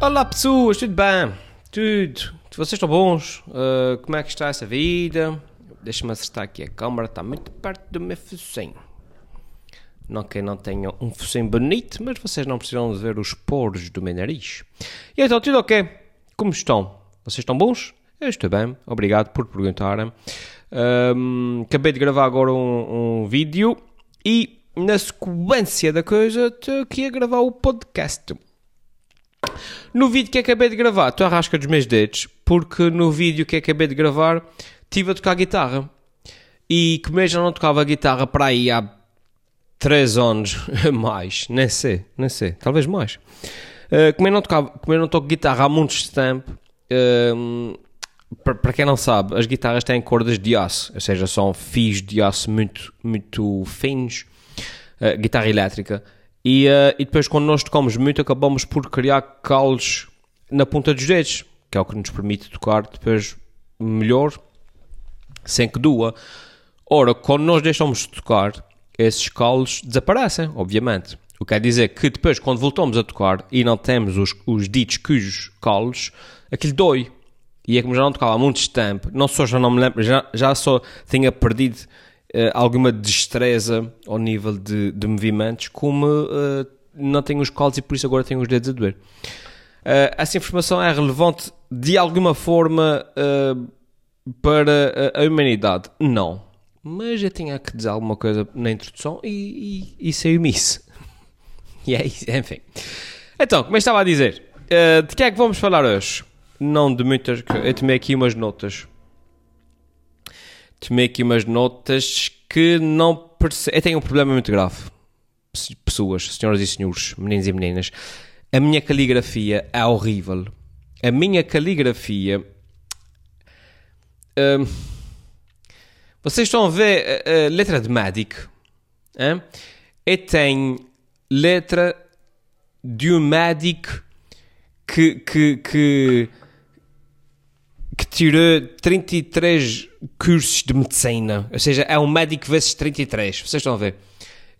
Olá pessoas, tudo bem? Tudo. Vocês estão bons? Uh, como é que está essa vida? Deixa-me acertar aqui a câmera, está muito perto do meu focinho. Não que não tenha um focinho bonito, mas vocês não precisam de ver os poros do meu nariz. E então, tudo ok? Como estão? Vocês estão bons? Eu estou bem, obrigado por perguntarem. Um, acabei de gravar agora um, um vídeo e na sequência da coisa estou aqui a gravar o podcast. No vídeo que acabei de gravar, estou a rasca dos meus dedos, porque no vídeo que acabei de gravar estive a tocar guitarra. E como eu já não tocava guitarra para aí há 3 anos, mais, nem sei, nem sei, talvez mais. Uh, como, eu não tocava, como eu não toco guitarra há muito tempo, uh, para quem não sabe, as guitarras têm cordas de aço, ou seja, são fios de aço muito, muito finos, uh, guitarra elétrica. E, uh, e depois, quando nós tocamos muito, acabamos por criar calos na ponta dos dedos, que é o que nos permite tocar depois melhor, sem que doa. Ora, quando nós deixamos de tocar, esses calos desaparecem, obviamente. O que quer dizer que depois, quando voltamos a tocar e não temos os, os ditos cujos calos, aquilo dói. E é como já não tocava há muito tempo, não só já não me lembro, já, já só tinha perdido alguma destreza ao nível de, de movimentos, como uh, não tenho os colos e por isso agora tenho os dedos a doer. Uh, essa informação é relevante de alguma forma para a, a, humanidade? Não. Mas eu tinha que dizer alguma coisa na introdução e, e, e saiu-me isso. E é isso, enfim. Então, como eu estava a dizer, de que é que vamos falar hoje? Não de muitas. Eu tomei aqui umas notas tomei aqui umas notas que não percebo. Eu tenho um problema muito grave. Pessoas, senhoras e senhores, meninos e meninas. A minha caligrafia é horrível. A minha caligrafia. Hum, vocês estão a ver a, a letra de médico? Hein? Eu tenho letra de um médico que, que, que que tirou 33 cursos de medicina. Ou seja, é um médico vezes 33. Vocês estão a ver?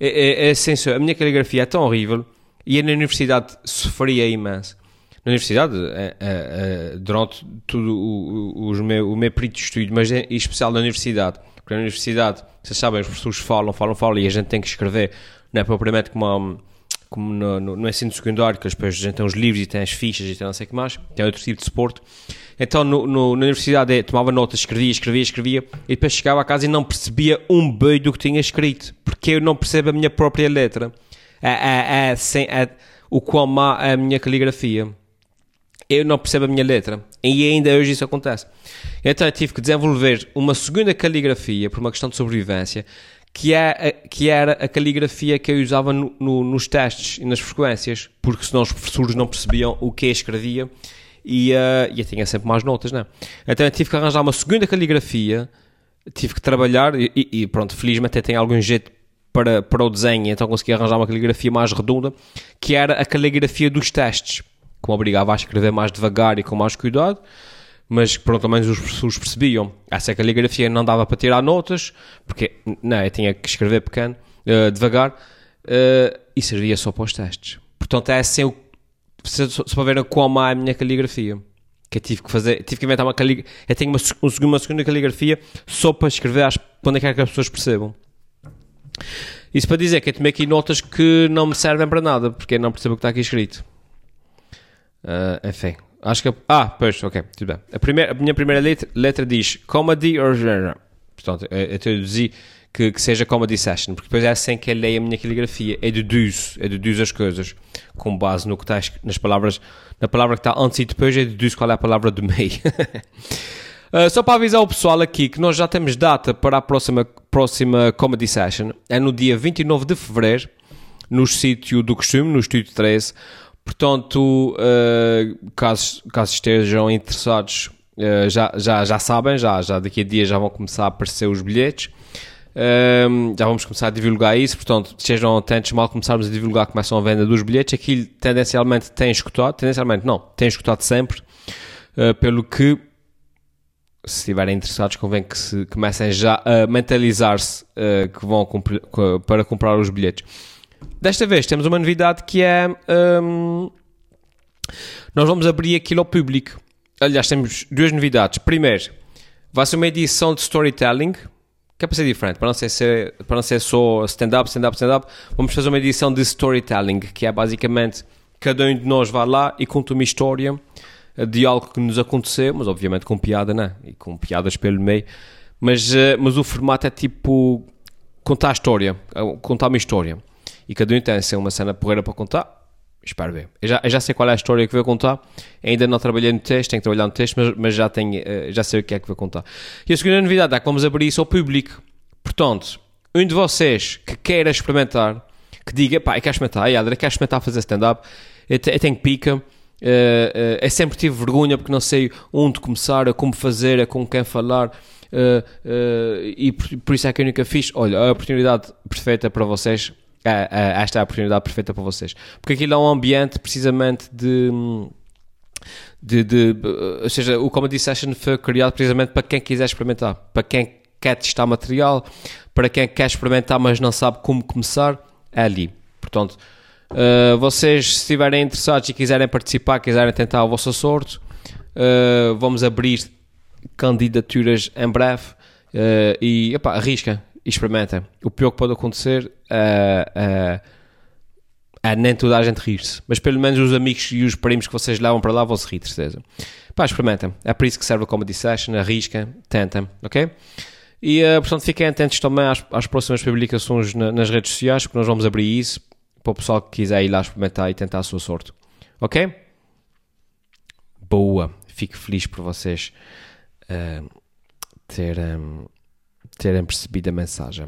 É, é, é assim, a minha caligrafia é tão horrível e na universidade sofria imenso. Na universidade, é, é, é, durante todo o, o, meu, o meu período de estudo, mas em especial na universidade, porque na universidade, vocês sabem, os professores falam, falam, falam e a gente tem que escrever, não é propriamente como uma como no, no, no ensino secundário, que depois a gente tem os livros e tem as fichas e tem não sei o que mais, tem outro tipo de suporte. Então no, no, na universidade é, tomava notas, escrevia, escrevia, escrevia e depois chegava a casa e não percebia um beijo do que tinha escrito, porque eu não percebo a minha própria letra. É, é, é, sem, é, o quão má é a minha caligrafia. Eu não percebo a minha letra. E ainda hoje isso acontece. Então eu tive que desenvolver uma segunda caligrafia por uma questão de sobrevivência que, é, que era a caligrafia que eu usava no, no, nos testes e nas frequências, porque senão os professores não percebiam o que eu escrevia e, uh, e eu tinha sempre mais notas, né? Então eu tive que arranjar uma segunda caligrafia, tive que trabalhar e, e pronto, felizmente até tem algum jeito para, para o desenho, então consegui arranjar uma caligrafia mais redonda, que era a caligrafia dos testes, que me obrigava a escrever mais devagar e com mais cuidado mas pronto, ao menos os professores percebiam. Essa caligrafia não dava para tirar notas, porque não, eu tinha que escrever pequeno, uh, devagar, uh, e servia só para os testes. Portanto, é assim, se, se para ver como é a minha caligrafia, que eu tive que fazer, tive que inventar uma caligrafia, eu tenho uma, uma segunda caligrafia só para escrever às, que, é que as pessoas percebam. Isso para dizer que eu tomei aqui notas que não me servem para nada, porque eu não percebo o que está aqui escrito. Uh, enfim, Acho que. Ah, pois, ok, tudo bem. A, primeira, a minha primeira letra, letra diz comedy or genre. Portanto, eu, eu traduzi que, que, seja comedy session, porque depois é assim que eu leio a minha caligrafia. É deduzo, é deduzo as coisas com base no que está nas palavras, na palavra que está antes e depois, eu deduzo qual é a palavra do meio. uh, só para avisar o pessoal aqui que nós já temos data para a próxima, próxima comedy session. É no dia 29 de fevereiro, no sítio do costume, no Estúdio 13 Portanto, uh, caso, caso estejam interessados, uh, já, já, já sabem, já, já daqui a dias já vão começar a aparecer os bilhetes. Uh, já vamos começar a divulgar isso, portanto, estejam atentos, mal começarmos a divulgar, começam a venda dos bilhetes. Aquilo tendencialmente tem escutado, tendencialmente não, tem escutado sempre, pelo que se estiverem interessados, convém que se comecem já a mentalizar-se que vão para comprar os bilhetes. Desta vez temos uma novidade que é. Um, nós vamos abrir aquilo ao público. Aliás, temos duas novidades. Primeiro, vai ser uma edição de storytelling, que é para ser diferente, para não ser, ser para não ser só stand-up, stand-up, stand-up. Vamos fazer uma edição de storytelling, que é basicamente cada um de nós vai lá e conta uma história de algo que nos aconteceu, mas obviamente com piada, né? E com piadas pelo meio. Mas, uh, mas o formato é tipo contar a história, eh, contar uma história. E cada um tem uma cena porreira para contar. Espero ver. Eu já, eu já sei qual é a história que vou contar. Ainda não trabalhei no texto, tenho que trabalhar no texto, mas, mas já, tenho, uh, já sei o que é que vou contar. E a segunda novidade é que vamos abrir isso ao público. Portanto, um de vocês que queira experimentar, que diga, pá, eu quero experimentar, eu quero experimentar fazer stand-up, eu, tenho pica, uh, eu sempre tive vergonha porque não sei onde começar, a como fazer, a com quem falar. E por, por, isso é que eu nunca fiz. Olha, a oportunidade perfeita para vocês. Esta é a oportunidade perfeita para vocês. Porque aquilo é um ambiente precisamente de. De, de, ou seja, o Comedy Session foi criado precisamente para quem quiser experimentar, para quem quer testar material, para quem quer experimentar mas não sabe como começar, é ali. Portanto, Uh, vocês, se estiverem interessados e quiserem participar, quiserem tentar a vossa sorte, uh, vamos abrir candidaturas em breve uh, e epá, arrisca e experimenta. O pior que pode acontecer é, é nem toda a gente rir-se, mas pelo menos os amigos e os primos que vocês levam para lá vão se rir, certeza. Pá, experimenta. É para isso que serve a Comedy Session, arrisca, tenta, ok? E portanto fiquem atentos também às, às próximas publicações na, nas redes sociais, porque nós vamos abrir isso para o pessoal que quiser ir lá experimentar e tentar a sua sorte. Ok? Boa. Fico feliz por vocês uh, terem, terem percebido a mensagem.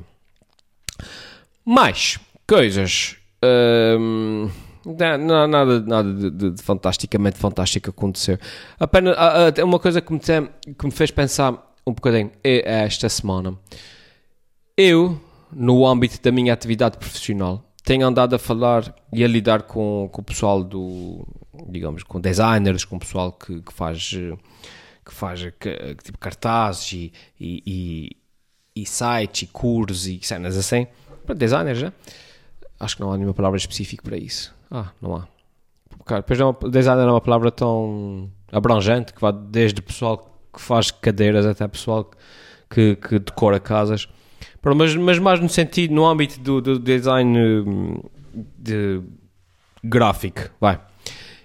Mais coisas. Uh, não, nada, nada de, de, de, fantasticamente fantástico aconteceu. Apenas uma coisa que me, tem, que me fez pensar um bocadinho é esta semana. Eu, no âmbito da minha atividade profissional, tenho andado a falar e a lidar com, com o pessoal do, digamos, com designers, com o pessoal que, que faz, que faz que, tipo cartazes e, e, e, sites e cursos e cenas assim. Para designers, né? Acho que não há nenhuma palavra específica para isso. Ah, não há. Depois não, designer é uma palavra tão abrangente que vai desde o pessoal que faz cadeiras até pessoal que, que decora casas mas, mas mais no sentido, no âmbito do, do design hum, de gráfico, vai.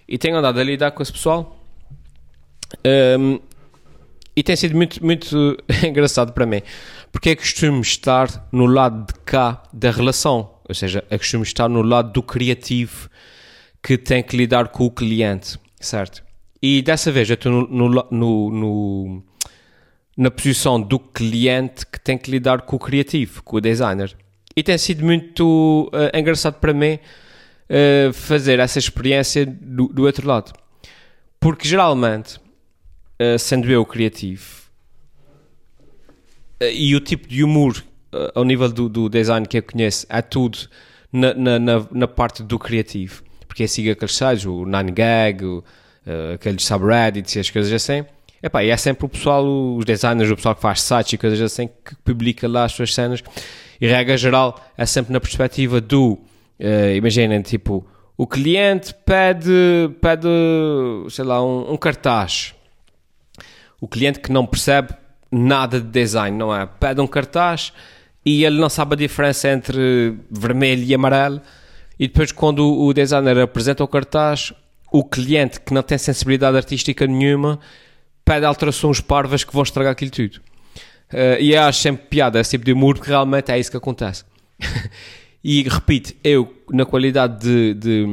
E tenho andado a lidar com esse pessoal um, e tem sido muito, muito engraçado para mim, porque é costume estar no lado de cá da relação, ou seja, é costume estar no lado do criativo que tem que lidar com o cliente, certo? E dessa vez eu estou no, no, no, no na posição do cliente que tem que lidar com o criativo, com o designer. E tem sido muito uh, engraçado para mim uh, fazer essa experiência do, do, outro lado. Porque geralmente, uh, sendo eu criativo, e o tipo de humor ao nível do, do, design que eu conheço é tudo na, na, na, na parte do criativo. Porque eu sigo aqueles sites, o 9gag, o, aqueles subreddits e as coisas assim Epá, e é sempre o pessoal, os designers, o pessoal que faz sites e coisas assim, que publica lá as suas cenas. E regra geral é sempre na perspectiva do, uh, imaginem, tipo, o cliente pede, pede sei lá, um, um, cartaz. O cliente que não percebe nada de design, não é? Pede um cartaz e ele não sabe a diferença entre vermelho e amarelo. E depois, quando o designer apresenta o cartaz, o cliente que não tem sensibilidade artística nenhuma pede alterações parvas que vão estragar aquilo tudo. Uh, e eu acho sempre piada esse tipo de humor, porque realmente é isso que acontece. e repito, eu, na qualidade de, de,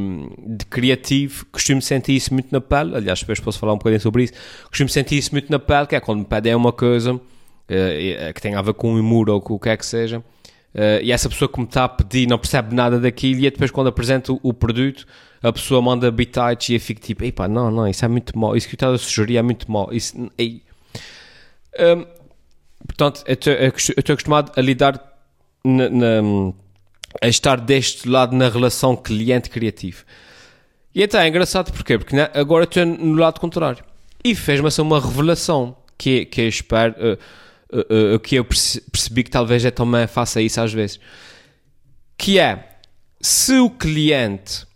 de, criativo, costumo sentir isso muito na pele. Aliás, depois posso falar um bocadinho sobre isso. Costumo sentir isso muito na pele, que é quando me pedem uma coisa uh, que tem a ver com o humor ou com o que é que seja. Uh, e essa pessoa que me está a pedir não percebe nada daquilo, e depois, quando apresento o, o produto, a pessoa manda bitites e eu fico tipo, pá, não, não, isso é muito mal, isso que eu estava a sugerir é muito mal. Isso, um, portanto, eu estou acostumado a lidar na, na, a estar deste lado na relação cliente-criativo. E então é engraçado porquê? Porque né, agora estou no lado contrário. E fez-me assim uma revelação que, que eu espero, uh, uh, uh, que eu percebi que talvez eu também faça isso às vezes. Que é, se o cliente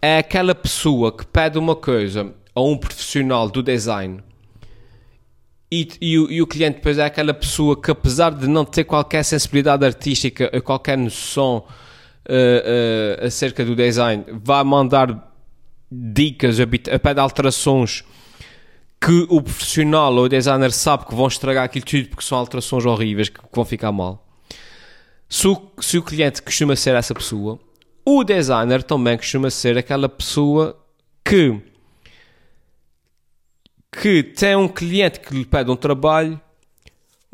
é aquela pessoa que pede uma coisa a um profissional do design e, e, e, o, cliente depois é aquela pessoa que apesar de não ter qualquer sensibilidade artística, qualquer noção uh, uh, acerca do design, vai mandar dicas a pé de alterações que o profissional ou o designer sabe que vão estragar aquilo tudo porque são alterações horríveis que vão ficar mal. Se o, se o cliente costuma ser essa pessoa, o designer também costuma ser aquela pessoa que que tem um cliente que lhe pede um trabalho,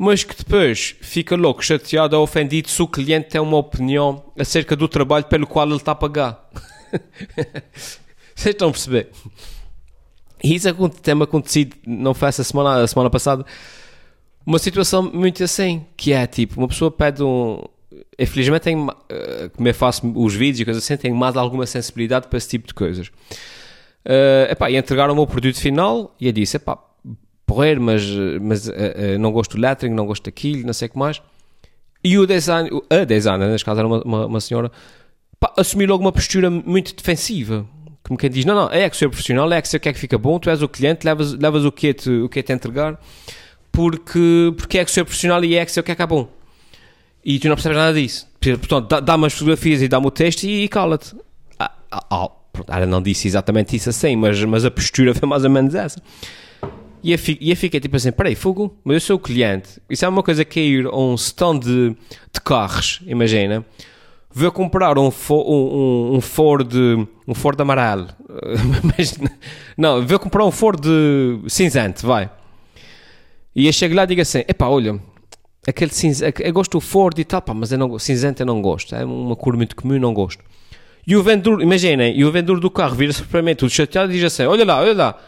mas que depois fica louco, chateado ou ofendido se o cliente tem uma opinião acerca do trabalho pelo qual ele está a pagar. Vocês estão a perceber? E isso tem-me acontecido, não foi essa semana, a semana passada, uma situação muito assim, que é tipo, uma pessoa pede um. Infelizmente, tenho, uh, como eu faço os vídeos e coisas assim, tenho mais alguma sensibilidade para esse tipo de coisas. Uh, epá, e entregaram o meu produto final e eu disse: epá, porrer, mas, mas uh, uh, não gosto do lettering, não gosto daquilo, não sei o que mais. E o design, a designer, neste caso era uma, uma, uma senhora, pá, assumiu logo uma postura muito defensiva. Como quem diz: não, não, é que ser profissional, é que o que é que fica bom, tu és o cliente, levas, levas o que é te, o que é te entregar, porque, porque é que ser profissional e é que o que é que é bom. E tu não percebes nada disso. Portanto, dá-me as fotografias e dá-me o texto e, e cala-te. Ah, ah, ah ela não disse exatamente isso assim, mas, mas a postura foi mais ou menos essa. E eu, fiquei, fiquei tipo assim: peraí, fogo, mas eu sou o cliente. Isso é uma coisa que é ir a um stand de, de carros, imagina. Vou comprar um, um, um Ford um Ford amarelo. não, vou comprar um Ford cinzento, vai. E eu chego lá e digo assim: epá, olha, aquele cinzento, eu gosto do Ford e tal, pá, mas eu não, cinzento eu não gosto. É uma cor muito comum, não gosto. E o vendedor, imaginem, e o vendedor do carro vira-se para mim tudo chateado e diz assim: Olha lá, olha lá,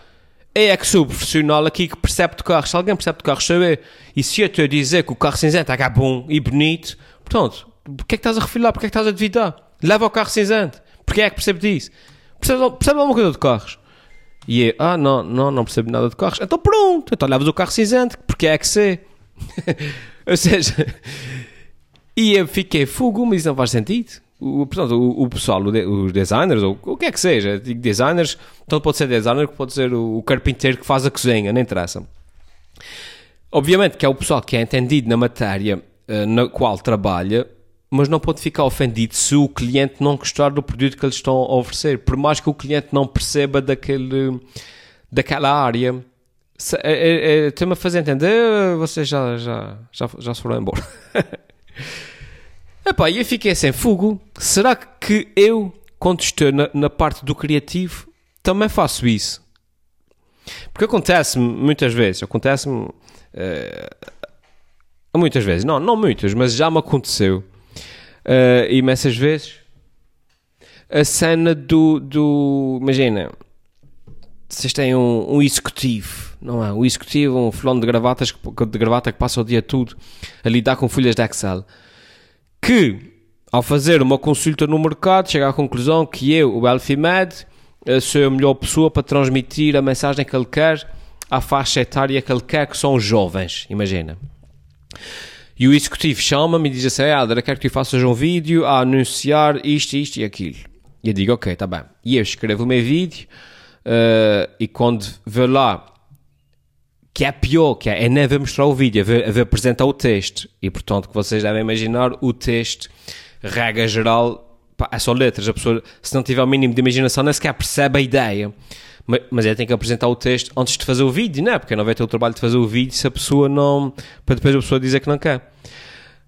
é que sou profissional aqui que percebe de carro. Se alguém percebe de carro, saber. E se eu te a dizer que o carro cinzento é bom e bonito, portanto, porquê é que estás a refilar? Porquê é que estás a duvidar? Leva o carro cinzento. Porquê é que percebe disso? Percebe, percebe alguma coisa de carros? E eu, ah, não, não, não percebo nada de carros. Então pronto, então levas o carro cinzento, porque é que sei. Ou seja, e eu fiquei fogo, mas isso não faz sentido o, portanto, o, o pessoal, os designers, ou o que é que seja, digo designers, tanto pode ser designer, pode ser o, o carpinteiro que faz a cozinha, não interessa. Obviamente que é o pessoal que é entendido na matéria uh, na qual trabalha, mas não pode ficar ofendido se o cliente não gostar do produto que eles estão a oferecer, por mais que o cliente não perceba daquele, daquela área. É, é, é, Estou-me a fazer entender, vocês já, já, já, já se foram embora. Epá, e eu fiquei sem fogo. Será que eu, quando estou na, na parte do criativo, também faço isso? Porque acontece-me muitas vezes, acontece-me uh, muitas vezes, não, não muitas, mas já me aconteceu uh, imensas vezes a cena do, do imagina, vocês têm um, um executivo, não é? Um executivo, um fulano de gravatas de gravata que passa o dia todo a lidar com folhas de Excel que, ao fazer uma consulta no mercado, chega à conclusão que eu, o Elfimed, eh, sou a melhor pessoa para transmitir a mensagem que ele quer à faixa etária que ele quer, que são os jovens, imagina. E o executivo chama-me e diz assim, ah, eu quero que tu faças um vídeo a anunciar isto, isto e aquilo. E eu digo, ok, tá bem. E eu escrevo o meu vídeo uh, e quando vou lá que é pior, que é, é nem ver mostrar o vídeo, é ver, é apresentar o texto. E portanto, que vocês devem imaginar, o texto, regra geral, pá, é só letras. A pessoa, se não tiver o mínimo de imaginação, nem sequer percebe a ideia. Mas, mas é tem que apresentar o texto antes de fazer o vídeo, não é? Porque não vai ter o trabalho de fazer o vídeo se a pessoa não. para depois a pessoa dizer que não quer.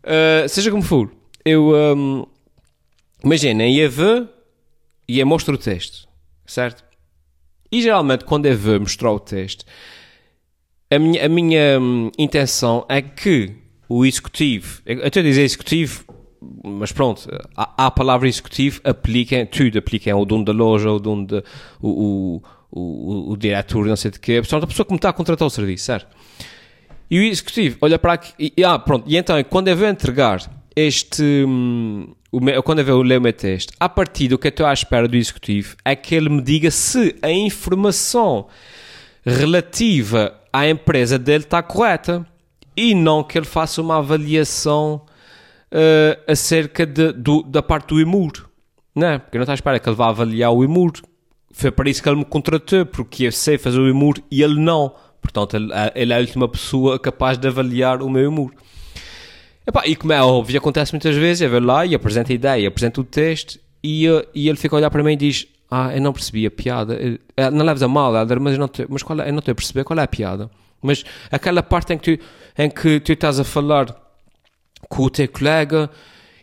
Uh, seja como for, eu. Um, imaginem, ia ver e ia mostrar o texto, certo? E geralmente, quando é ver mostrar o texto a minha, a minha hum, intenção é que o executivo, eu estou a dizer executivo, mas pronto, a, a palavra executivo aplica tudo, aplica o dono da loja, o dono de, o, o, o, o diretor, não sei de quê, a pessoa que me está a contratar o serviço, certo? E o executivo olha para aqui, e, ah, pronto, e então, quando eu vou entregar este, hum, o meu, quando eu vou ler o meu texto, a partir do que eu estou à espera do executivo, é que ele me diga se a informação relativa à empresa dele está correta e não que ele faça uma avaliação uh, acerca de, do, da parte do IMUR, não é? Porque não está à espera que ele vá avaliar o IMUR foi para isso que ele me contratou, porque eu sei fazer o humor e ele não. Portanto, ele, ele é a última pessoa capaz de avaliar o meu. Epá, e como é óbvio, acontece muitas vezes, eu vou lá e apresento a ideia, apresento o texto e, eh, e ele fica a olhar para mim e diz ah, eu não percebi a piada. Eh, não leves a mal, Helder, mas, eu não, te, mas qual é, eu não estou a perceber qual é a piada. Mas aquela parte em que tu, em que tu estás a falar com o teu colega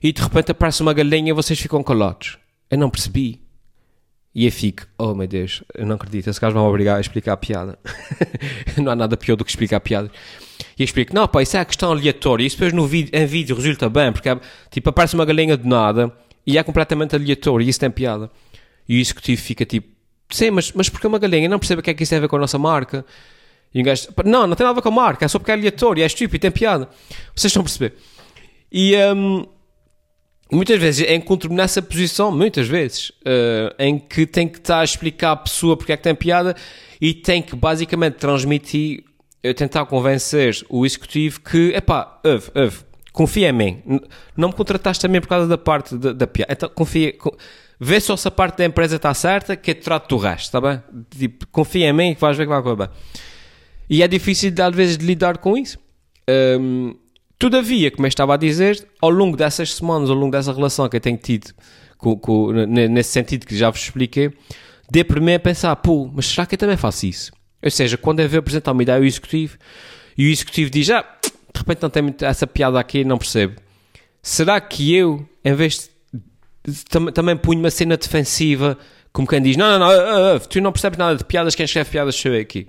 e de repente aparece uma galinha e vocês ficam calados. Eu não percebi. E eu fico, oh meu Deus, eu não acredito, esse gajo vai me obrigar a explicar a piada. não há nada pior do que explicar a piada. E eu explico, não pá, isso é a questão aleatória, isso depois no vídeo, em vídeo resulta bem, porque é, tipo, aparece uma galinha de nada e é completamente aleatório e isso tem piada. E o executivo fica tipo, sim, mas, mas porque é uma galinha? não percebe o que é que isso tem a ver com a nossa marca. E um gajo, não, não tem nada a ver com a marca, é só porque é aleatório, é estúpido, tem piada. Vocês estão a perceber. E um, muitas vezes encontro-me nessa posição, muitas vezes, uh, em que tem que estar a explicar à pessoa porque é que tem piada e tem que basicamente transmitir, uh, tentar convencer o executivo que, epá, ouve, ouve, confia em mim. Não me contrataste também por causa da parte da, da piada. Então, confia, vê só se a parte da empresa está certa, que eu te trato do resto, está bem? Tipo, confia em mim que vais ver que vai correr bem. E é difícil, às vezes, de lidar com isso. Um, todavia, como eu estava a dizer, ao longo dessas semanas, ao longo dessa relação que eu tenho tido, com, com, nesse sentido que já vos expliquei, dê para mim a pensar, pô, mas será que eu também faço isso? Ou seja, quando eu vejo apresentar uma ideia ao executivo, e o executivo diz, ah, de repente não tem essa piada aqui, não percebo. Será que eu, em vez de também punho uma cena defensiva, como quem diz: Não, não, não, tu não percebes nada de piadas, quem escreve piadas sou eu aqui.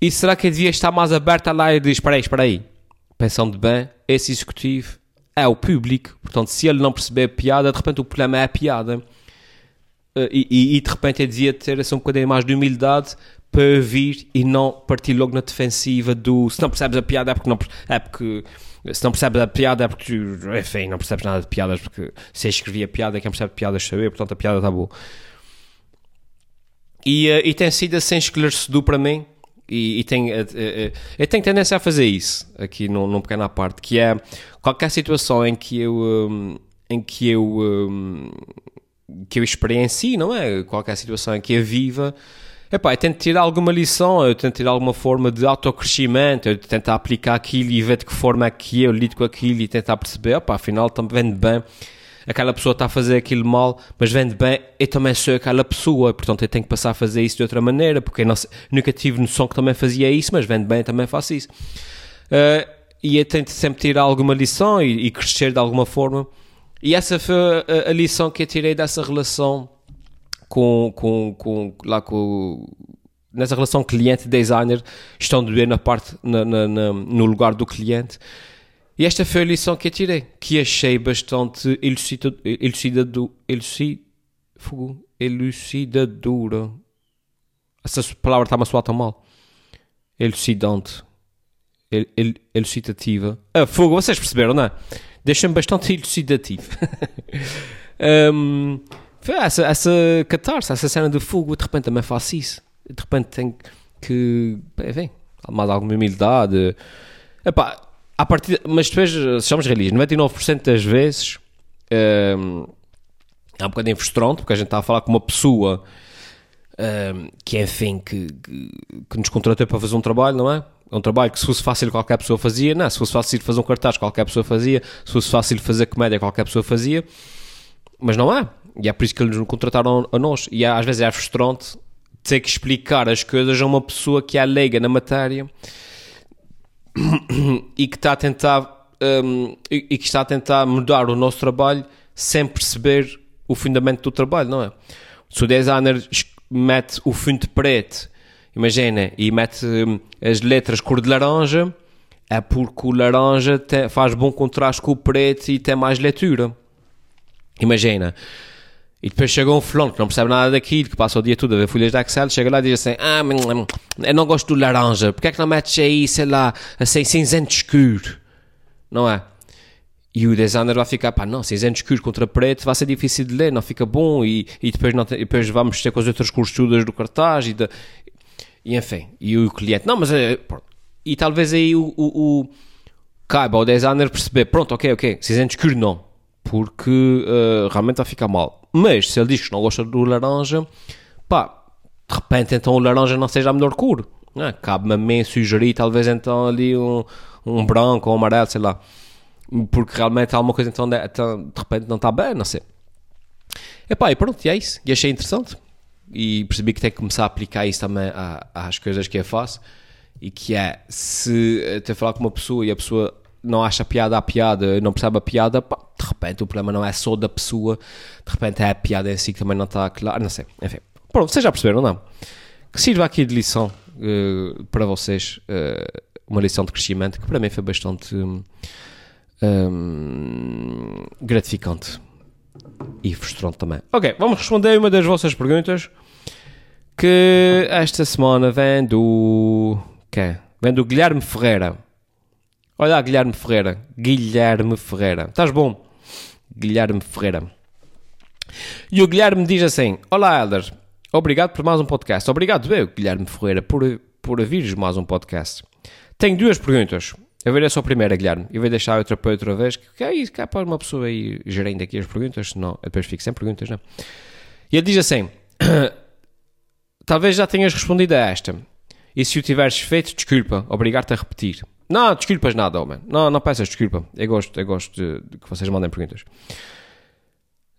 E será que eu devia estar mais aberta lá e diz: Espera aí, espera aí. Pensando bem, esse executivo é o público, portanto, se ele não perceber a piada, de repente o problema é a piada. Eh, e, e, e de repente eu devia ter assim, um bocadinho mais de humildade para vir e não partir logo na defensiva do se não percebes a piada é porque não é porque se não percebes a piada é porque, enfim, não percebes nada de piadas, porque se eu escrevi a piada, quem percebe piadas saber, portanto a piada está boa. E, uh, e tem sido assim esclarecedor para mim, e, e tem, uh, uh, eu tenho tendência a fazer isso, aqui num, num pequena parte, que é qualquer situação em que eu, em que eu, que eu experiencie, não é? Qualquer situação em que eu viva, Epá, eu tento tirar alguma lição, eu tento tirar alguma forma de autocrescimento, eu tento aplicar aquilo e ver de que forma é que eu lido com aquilo e tentar perceber, epá, afinal também vende bem, aquela pessoa está a fazer aquilo mal, mas vende bem, eu também sou aquela pessoa, portanto eu tenho que passar a fazer isso de outra maneira, porque eu não, nunca tive noção que também fazia isso, mas vende bem, também faço isso. Uh, e eu tento sempre tirar alguma lição e, e, crescer de alguma forma. E essa foi a, a lição que eu tirei dessa relação com, com, com lá com nessa relação cliente-designer estão de ver na parte na, na, na, no lugar do cliente. E esta foi a lição que eu tirei que achei bastante elucidado, elucid, elucidadora. Essa palavra está-me a soar tão mal. Elucidante. El, el, elucidativa ah, fogo, vocês perceberam, não é? deixa-me bastante elucidativo. Um, foi essa, essa catarse, essa cena de fogo, de repente também faço isso. De repente tenho que. Vem, mais alguma humildade. Epá, partir, mas depois, sejamos realistas, 99% das vezes um, é um bocadinho frustrante, porque a gente está a falar com uma pessoa um, que, enfim, que, que, que, nos contratou para fazer um trabalho, não é? É um trabalho que se fosse fácil qualquer pessoa fazia, não, se fosse fácil fazer um cartaz qualquer pessoa fazia, se fosse fácil fazer comédia qualquer pessoa fazia, mas não é. E é por isso que eles nos contrataram a nós. E às vezes é frustrante ter que explicar as coisas a uma pessoa que é leiga na matéria e que está a tentar um, e que está a tentar mudar o nosso trabalho sem perceber o fundamento do trabalho, não é? Se o designer mete o fundo preto, imagina, e mete um, as letras cor de laranja, é porque o laranja tem, faz bom contraste com o preto e tem mais leitura. Imagina, e depois chega um fulano que não percebe nada daquilo, que passa o dia todo a ver folhas de Excel, chega lá e diz assim: Ah, eu não gosto do laranja, porque é que não metes aí, sei lá, assim, cinzento escuro? Não é? E o designer vai ficar, pá, não, cinzento escuro contra preto vai ser difícil de ler, não fica bom, e, e depois, não, depois vamos ter com as outras costuras do cartaz, e, de, e enfim, e o cliente, não, mas é, e talvez aí o, o, o caiba ao designer perceber, pronto, ok, ok, cinzento escuro não, porque uh, realmente vai ficar mal. Mas se ele diz que não gosta do laranja, pá, de repente então o laranja não seja a melhor cor. É? Cabe-me a mim sugerir talvez então ali um, um branco ou um amarelo, sei lá. Porque realmente alguma coisa então de, então, de repente não está bem, não sei. Epá, e pronto, e é isso. E achei interessante. E percebi que tenho que começar a aplicar isso também às coisas que eu faço. E que é, se eu falar com uma pessoa e a pessoa não acha piada a piada, não percebe a piada, pá, de repente o problema não é só da pessoa, de repente é a piada em si que também não está claro, não sei, enfim. Pronto, vocês já perceberam, não? Que sirva aqui de lição uh, para vocês, uh, uma lição de crescimento que para mim foi bastante um, um, gratificante e frustrante também. Ok, vamos responder uma das vossas perguntas que esta semana vem do. Quem? Vem do Guilherme Ferreira. Olha, Guilherme Ferreira. Guilherme Ferreira. Estás bom? Guilherme Ferreira. E o Guilherme diz assim: Olá, Elder. Obrigado por mais um podcast. Obrigado, eu, Guilherme Ferreira, por, por avires mais um podcast. Tenho duas perguntas. Eu verei só a primeira, Guilherme, e vou deixar outra para outra vez, que é isso, é para uma pessoa aí gerindo aqui as perguntas, senão depois fico sem perguntas, não E ele diz assim: Talvez já tenhas respondido a esta. E se o tiveres feito, desculpa, obrigar-te a repetir. Não, desculpas nada, homem. Não, não peças desculpa. Eu gosto, eu gosto de, de que vocês mandem perguntas.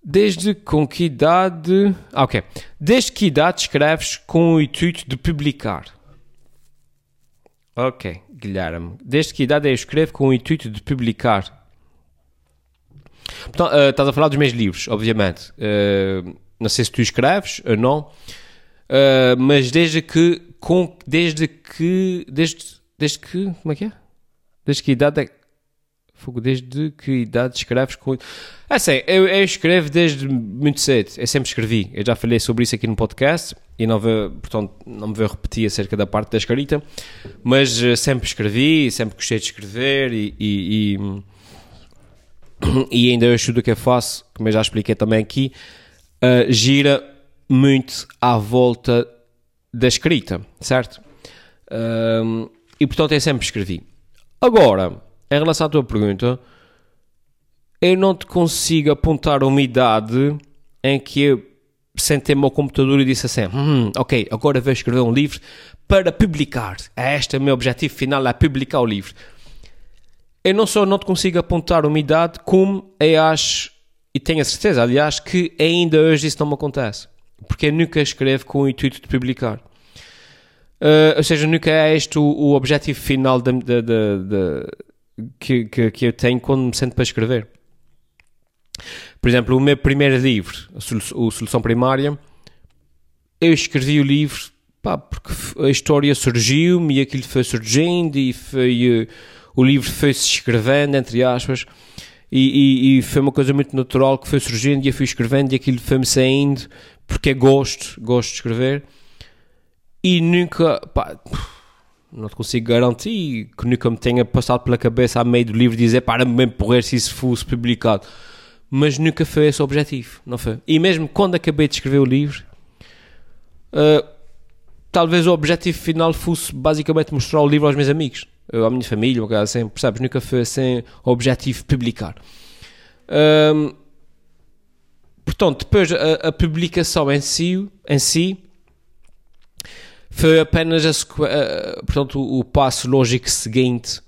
Desde com que idade. Ah, ok. Desde que idade escreves com o intuito de publicar? Ok, Guilherme. Desde que idade eu escrevo com o intuito de publicar? Portanto, uh, estás a falar dos meus livros, obviamente. Uh, não sei se tu escreves ou não, uh, mas desde que. Com, desde que. Desde, desde que. Como é que é? Desde que idade é. Fogo, desde que idade escreves com. É assim, eu, eu, escrevo desde muito cedo. Eu sempre escrevi. Eu já falei sobre isso aqui no podcast e não vou, portanto, não me vou repetir acerca da parte da escrita, mas uh, sempre escrevi, sempre gostei de escrever e, e, e, e ainda hoje tudo o que eu faço, como eu já expliquei também aqui, uh, gira muito à volta da escrita, certo? Uh, e portanto eu sempre escrevi. Agora, em relação à tua pergunta, eu não te consigo apontar uma idade em que eu sentei o meu computador e disse assim: hum, Ok, agora vou escrever um livro para publicar. É este o meu objetivo final: é publicar o livro. Eu não só não te consigo apontar uma idade, como eu acho, e tenho a certeza, aliás, que ainda hoje isso não me acontece. Porque eu nunca escrevo com o intuito de publicar. Uh, ou seja, nunca é este o, o objetivo final de, de, de, que, que, que eu tenho quando me sento para escrever. Por exemplo, o meu primeiro livro, o Solução Primária, eu escrevi o livro pá, porque a história surgiu-me e aquilo foi surgindo e foi, uh, o livro foi-se escrevendo, entre aspas, e, e, e, foi uma coisa muito natural que foi surgindo e eu fui escrevendo e aquilo foi-me saindo porque gosto, gosto de escrever e nunca, pá, não te consigo garantir que nunca me tenha passado pela cabeça a meio do livro dizer para-me bem porrer se isso fosse publicado. Mas nunca foi esse o objetivo, não foi? E mesmo quando acabei de escrever o livro, uh, talvez o objetivo final fosse basicamente mostrar o livro aos meus amigos, à minha família, ou assim, percebes? Nunca foi assim o objetivo publicar. Um, portanto, depois a, a, publicação em si, em si foi apenas a, portanto, o, passo lógico seguinte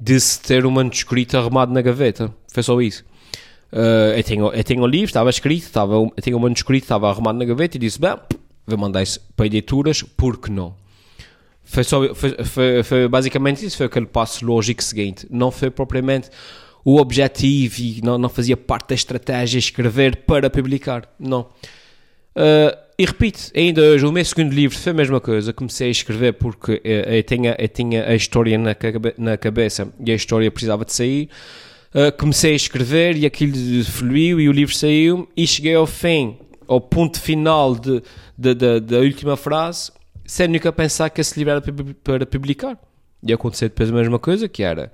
de se ter um manuscrito arrumado na gaveta. Foi só isso. Uh, eu, tenho, eu tenho o livro, estava escrito, estava, eu tenho o manuscrito, estava arrumado na gaveta e disse: Bem, vou mandar isso para editoras, por que não? Foi, só, foi, foi, foi, basicamente isso, foi aquele passo lógico seguinte. Não foi propriamente o objetivo e não, não fazia parte da estratégia escrever para publicar. Não. Uh, e repito, ainda hoje, o meu segundo livro foi a mesma coisa. Comecei a escrever porque eu, eu, tinha, eu tinha a história na, na cabeça e a história precisava de sair. Uh, comecei a escrever e aquilo fluiu e o livro saiu e cheguei ao fim, ao ponto final de, de, de, da última frase, sem nunca pensar que esse livro era para publicar. E aconteceu depois a mesma coisa, que era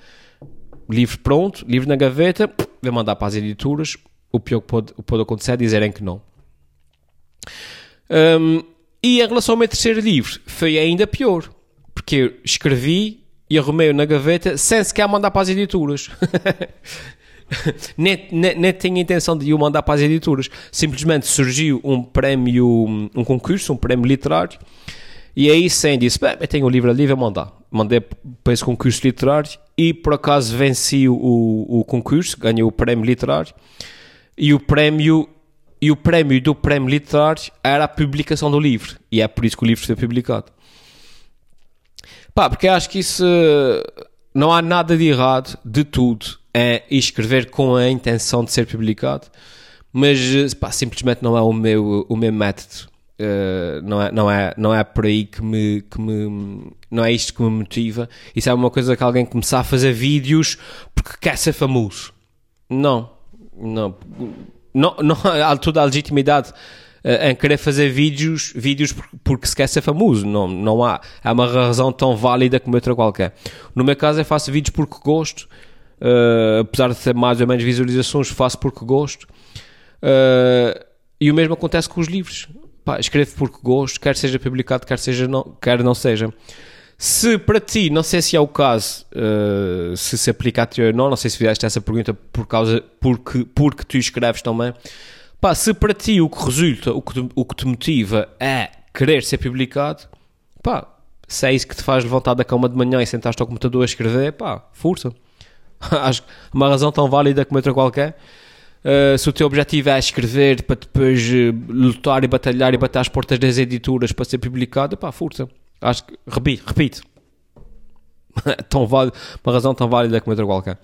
livro pronto, livro na gaveta, vou mandar para as editoras, o pior que pode, pode acontecer é dizerem que não. Um, e em relação ao meu terceiro livro, foi ainda pior. Porque eu escrevi e arrumei-o na gaveta sem sequer mandar para as editoras. nem, nem, nem tenho intenção de o mandar para as editoras. Simplesmente surgiu um prémio, um concurso, um prémio literário, e aí sim disse: Bem, eu tenho um livro ali, vou mandar. Mandei para esse concurso literário e por acaso venci o, o concurso, ganhei o prémio literário, e o prémio. E o prémio do prémio literário era a publicação do livro. E é por isso que o livro foi publicado. Pá, porque acho que isso não há nada de errado de tudo é escrever com a intenção de ser publicado, mas pá, simplesmente não é o meu, o meu método. Uh, não, é, não, é, não é por aí que me, que me. Não é isto que me motiva. Isso é uma coisa que alguém começar a fazer vídeos porque quer ser famoso. Não. Não. Não, não há toda a legitimidade uh, em querer fazer vídeos, vídeos porque se quer ser famoso. Não, não há. É uma razão tão válida como outra qualquer. No meu caso, eu faço vídeos porque gosto Uh, apesar de ter mais ou menos visualizações, faço porque gosto. Uh, e o mesmo acontece com os livros. Pá, escrevo porque gosto, quer seja publicado, quer, seja não, quer não seja. Se para ti, não sei se é o caso, uh, se se aplica a ti ou não, não sei se fizeste essa pergunta por causa, porque, porque tu escreves também. Pá, se para ti o que resulta, o que, te, o que te motiva é querer ser publicado, pá, se é isso que te faz levantar da cama de manhã e sentar-te ao computador a escrever, pá, força. Acho uma razão tão válida como outra qualquer. Uh, se o teu objetivo é escrever para depois uh, lutar e batalhar e bater às portas das editoras para ser publicado, pá, força. Acho que, repito, repito. tão válido, uma razão tão válida como outra qualquer.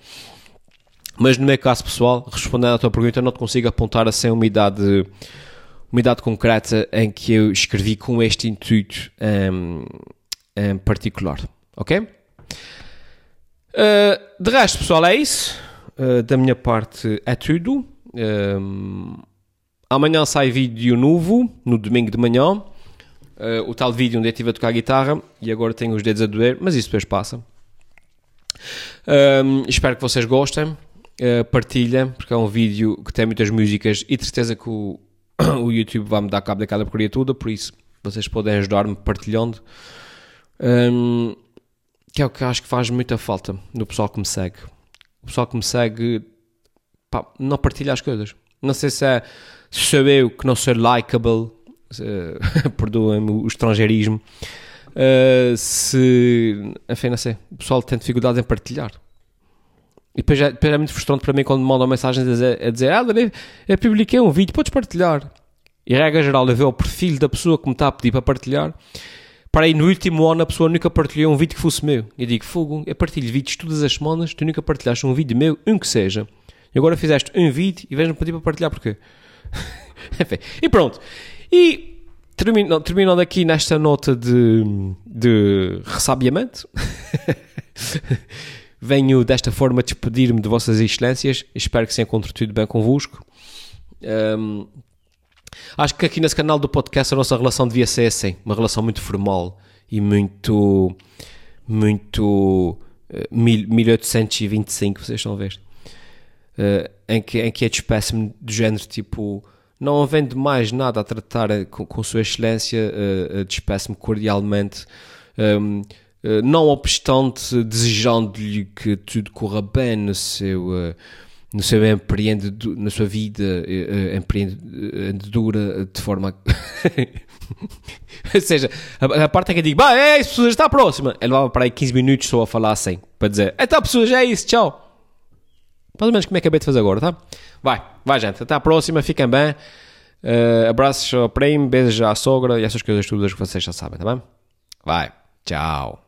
Mas no meu caso pessoal, respondendo à tua pergunta, não te consigo apontar assim uma idade, uma idade concreta em que eu escrevi com este intuito um, em particular. Ok? Uh, de resto, pessoal, é isso. Uh, da minha parte é tudo. Uh, amanhã sai vídeo novo, no domingo de manhã. O tal vídeo onde eu estive a tocar guitarra e agora tenho os dedos a doer, mas isso depois passa. espero que vocês gostem. partilhem, porque é um vídeo que tem muitas músicas e certeza que o, o YouTube vai me dar cabo daquela porcaria toda, por isso vocês podem ajudar-me partilhando. Um, que é o que acho que faz muita falta no pessoal que me segue. O pessoal que me segue pá, não partilha as coisas. Não sei se é sou eu que não sou likable, perdoem-me o estrangeirismo, uh, se, enfim, não sei, o pessoal tem dificuldade em partilhar. E depois é, depois é muito frustrante para mim quando me mandam mensagens a dizer, a dizer ah, eu publiquei um vídeo, podes partilhar. E regra geral, eu vejo o perfil da pessoa que me está a pedir para partilhar para aí, no último ano, a pessoa nunca partilhou um vídeo que fosse meu. Eu digo, fogo, eu partilho vídeos todas as semanas, tu nunca partilhaste um vídeo meu, um que seja. E agora fizeste um vídeo e vens-me pedir para partilhar porquê? e pronto. E termino, terminando aqui nesta nota de, de ressabiamento, venho desta forma despedir-me de vossas excelências. Espero que se encontre tudo bem convosco. Um, Acho que aqui nesse canal do podcast a nossa relação devia ser assim, uma relação muito formal e muito, muito uh, 1825, vocês estão a ver, uh, em, que, em que é despeço-me do género tipo, não havendo mais nada a tratar eh, com, com Sua Excelência, uh, despeço-me cordialmente. Um, ehm, não obstante, desejando-lhe que tudo corra bem no seu, uh, no seu empreendedor, na sua vida uh, empreendedora de forma. Ou seja, a, a, parte é que eu digo, bah, é isso, está próxima. Ele levava para aí 15 minutos só a falar assim, para dizer, então pessoas, é isso, tchau. Ou menos como é que acabei de fazer agora, tá? Vai, vai gente, até à próxima, fiquem bem. Uh, abraços ao primo, beijos à sogra e essas coisas todas que vocês já sabem, tá bem? Vai, tchau.